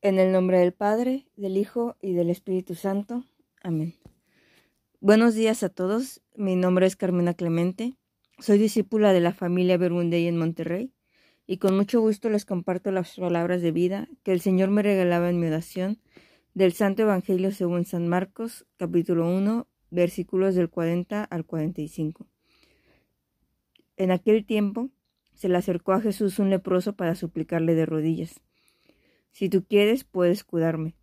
En el nombre del Padre, del Hijo y del Espíritu Santo. Amén. Buenos días a todos. Mi nombre es Carmena Clemente. Soy discípula de la familia Bermundey en Monterrey y con mucho gusto les comparto las palabras de vida que el Señor me regalaba en mi oración del Santo Evangelio según San Marcos, capítulo 1, versículos del 40 al 45. En aquel tiempo se le acercó a Jesús un leproso para suplicarle de rodillas si tú quieres, puedes cuidarme.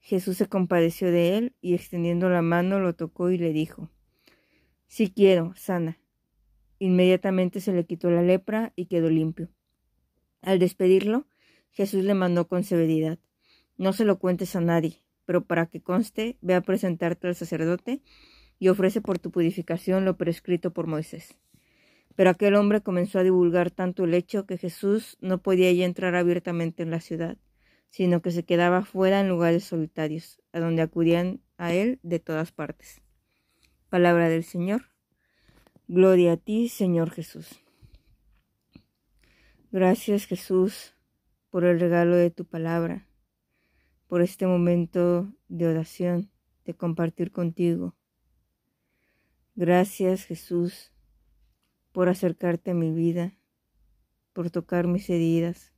Jesús se compadeció de él y extendiendo la mano lo tocó y le dijo, Si quiero, sana. Inmediatamente se le quitó la lepra y quedó limpio. Al despedirlo, Jesús le mandó con severidad, No se lo cuentes a nadie, pero para que conste, ve a presentarte al sacerdote y ofrece por tu purificación lo prescrito por Moisés. Pero aquel hombre comenzó a divulgar tanto el hecho que Jesús no podía ya entrar abiertamente en la ciudad sino que se quedaba fuera en lugares solitarios, a donde acudían a él de todas partes. Palabra del Señor. Gloria a ti, Señor Jesús. Gracias, Jesús, por el regalo de tu palabra, por este momento de oración, de compartir contigo. Gracias, Jesús, por acercarte a mi vida, por tocar mis heridas,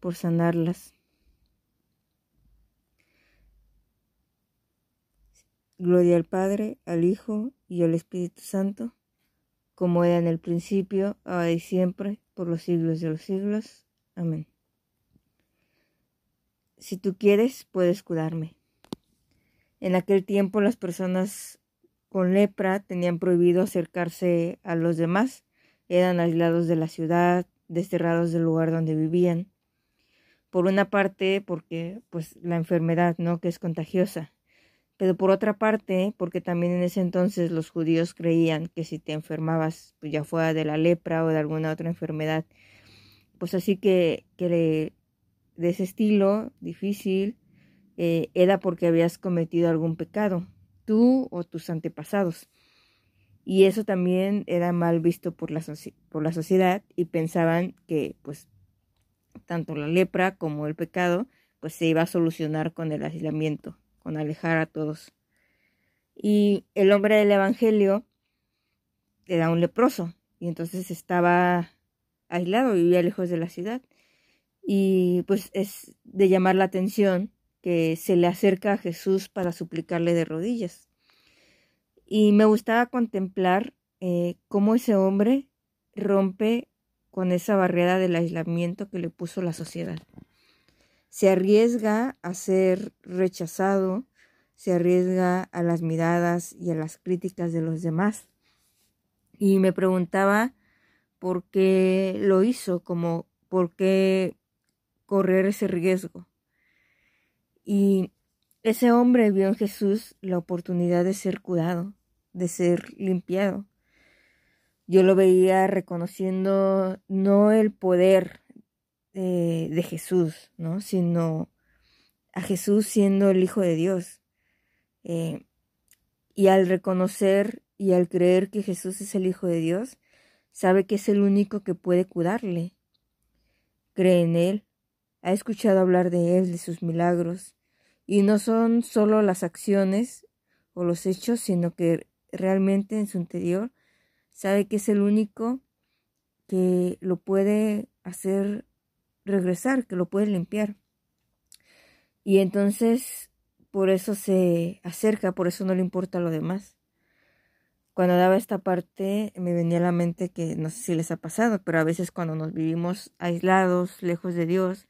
por sanarlas. Gloria al Padre, al Hijo y al Espíritu Santo, como era en el principio, ahora y siempre, por los siglos de los siglos. Amén. Si tú quieres, puedes curarme. En aquel tiempo las personas con lepra tenían prohibido acercarse a los demás, eran aislados de la ciudad, desterrados del lugar donde vivían por una parte porque pues la enfermedad, ¿no? que es contagiosa, pero por otra parte porque también en ese entonces los judíos creían que si te enfermabas pues ya fuera de la lepra o de alguna otra enfermedad, pues así que, que de ese estilo difícil eh, era porque habías cometido algún pecado, tú o tus antepasados. Y eso también era mal visto por la, por la sociedad y pensaban que pues tanto la lepra como el pecado, pues se iba a solucionar con el aislamiento, con alejar a todos. Y el hombre del Evangelio era un leproso, y entonces estaba aislado, vivía lejos de la ciudad. Y pues es de llamar la atención que se le acerca a Jesús para suplicarle de rodillas. Y me gustaba contemplar eh, cómo ese hombre rompe con esa barrera del aislamiento que le puso la sociedad. Se arriesga a ser rechazado, se arriesga a las miradas y a las críticas de los demás. Y me preguntaba por qué lo hizo, como por qué correr ese riesgo. Y ese hombre vio en Jesús la oportunidad de ser curado, de ser limpiado yo lo veía reconociendo no el poder eh, de Jesús, ¿no? sino a Jesús siendo el Hijo de Dios. Eh, y al reconocer y al creer que Jesús es el Hijo de Dios, sabe que es el único que puede curarle. Cree en Él, ha escuchado hablar de Él, de sus milagros, y no son solo las acciones o los hechos, sino que realmente en su interior sabe que es el único que lo puede hacer regresar, que lo puede limpiar. Y entonces por eso se acerca, por eso no le importa lo demás. Cuando daba esta parte me venía a la mente que no sé si les ha pasado, pero a veces cuando nos vivimos aislados, lejos de Dios,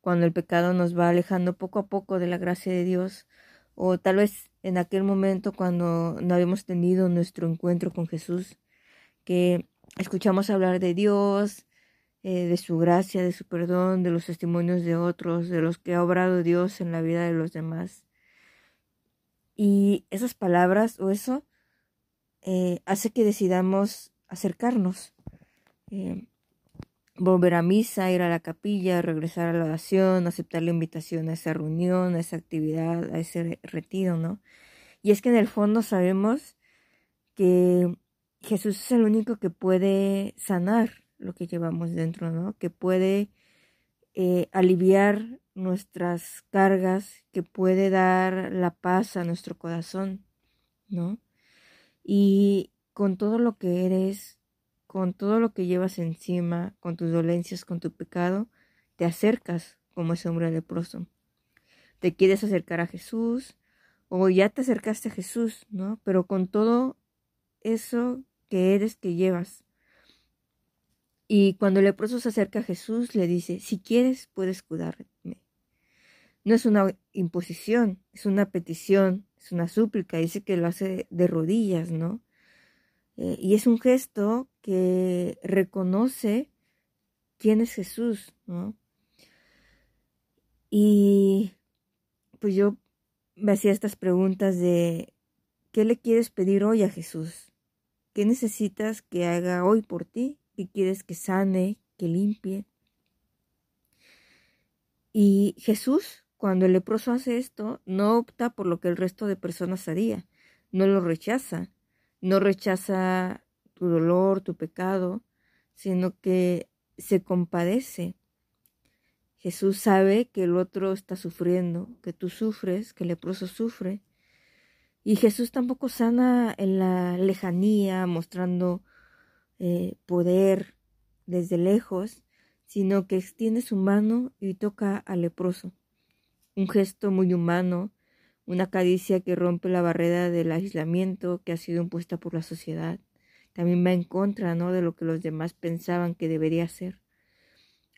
cuando el pecado nos va alejando poco a poco de la gracia de Dios, o tal vez en aquel momento cuando no habíamos tenido nuestro encuentro con Jesús, que escuchamos hablar de Dios, eh, de su gracia, de su perdón, de los testimonios de otros, de los que ha obrado Dios en la vida de los demás. Y esas palabras o eso eh, hace que decidamos acercarnos, eh, volver a misa, ir a la capilla, regresar a la oración, aceptar la invitación a esa reunión, a esa actividad, a ese retiro, ¿no? Y es que en el fondo sabemos que Jesús es el único que puede sanar lo que llevamos dentro, ¿no? Que puede eh, aliviar nuestras cargas, que puede dar la paz a nuestro corazón, ¿no? Y con todo lo que eres, con todo lo que llevas encima, con tus dolencias, con tu pecado, te acercas como ese hombre leproso. Te quieres acercar a Jesús o ya te acercaste a Jesús, ¿no? Pero con todo eso que eres, que llevas. Y cuando el leproso se acerca a Jesús, le dice, si quieres, puedes cuidarme. No es una imposición, es una petición, es una súplica, dice que lo hace de rodillas, ¿no? Eh, y es un gesto que reconoce quién es Jesús, ¿no? Y pues yo me hacía estas preguntas de, ¿qué le quieres pedir hoy a Jesús? ¿Qué necesitas que haga hoy por ti? ¿Qué quieres que sane, que limpie? Y Jesús, cuando el leproso hace esto, no opta por lo que el resto de personas haría, no lo rechaza, no rechaza tu dolor, tu pecado, sino que se compadece. Jesús sabe que el otro está sufriendo, que tú sufres, que el leproso sufre. Y Jesús tampoco sana en la lejanía, mostrando eh, poder desde lejos, sino que extiende su mano y toca al leproso. Un gesto muy humano, una caricia que rompe la barrera del aislamiento que ha sido impuesta por la sociedad. También va en contra ¿no? de lo que los demás pensaban que debería ser.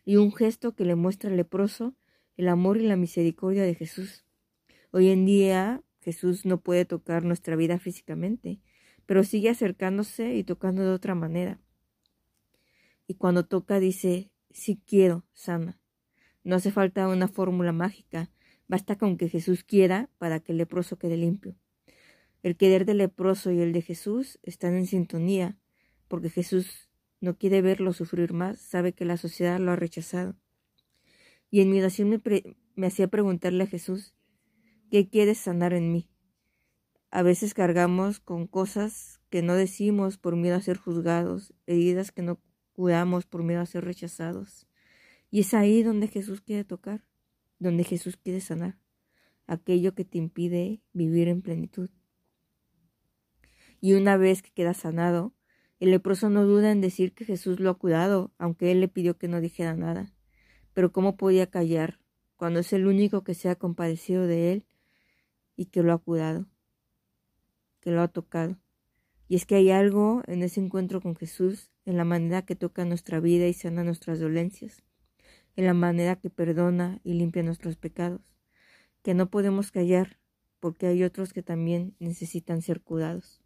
Y un gesto que le muestra al leproso el amor y la misericordia de Jesús. Hoy en día Jesús no puede tocar nuestra vida físicamente, pero sigue acercándose y tocando de otra manera. Y cuando toca dice, si quiero, sana. No hace falta una fórmula mágica, Basta con que Jesús quiera para que el leproso quede limpio. El querer del leproso y el de Jesús están en sintonía, porque Jesús no quiere verlo sufrir más, sabe que la sociedad lo ha rechazado. Y en mi oración me, me hacía preguntarle a Jesús, ¿qué quieres sanar en mí? A veces cargamos con cosas que no decimos por miedo a ser juzgados, heridas que no curamos por miedo a ser rechazados. Y es ahí donde Jesús quiere tocar donde Jesús quiere sanar, aquello que te impide vivir en plenitud. Y una vez que queda sanado, el leproso no duda en decir que Jesús lo ha cuidado, aunque él le pidió que no dijera nada. Pero ¿cómo podía callar cuando es el único que se ha compadecido de él y que lo ha cuidado, que lo ha tocado? Y es que hay algo en ese encuentro con Jesús, en la manera que toca nuestra vida y sana nuestras dolencias en la manera que perdona y limpia nuestros pecados, que no podemos callar porque hay otros que también necesitan ser cuidados.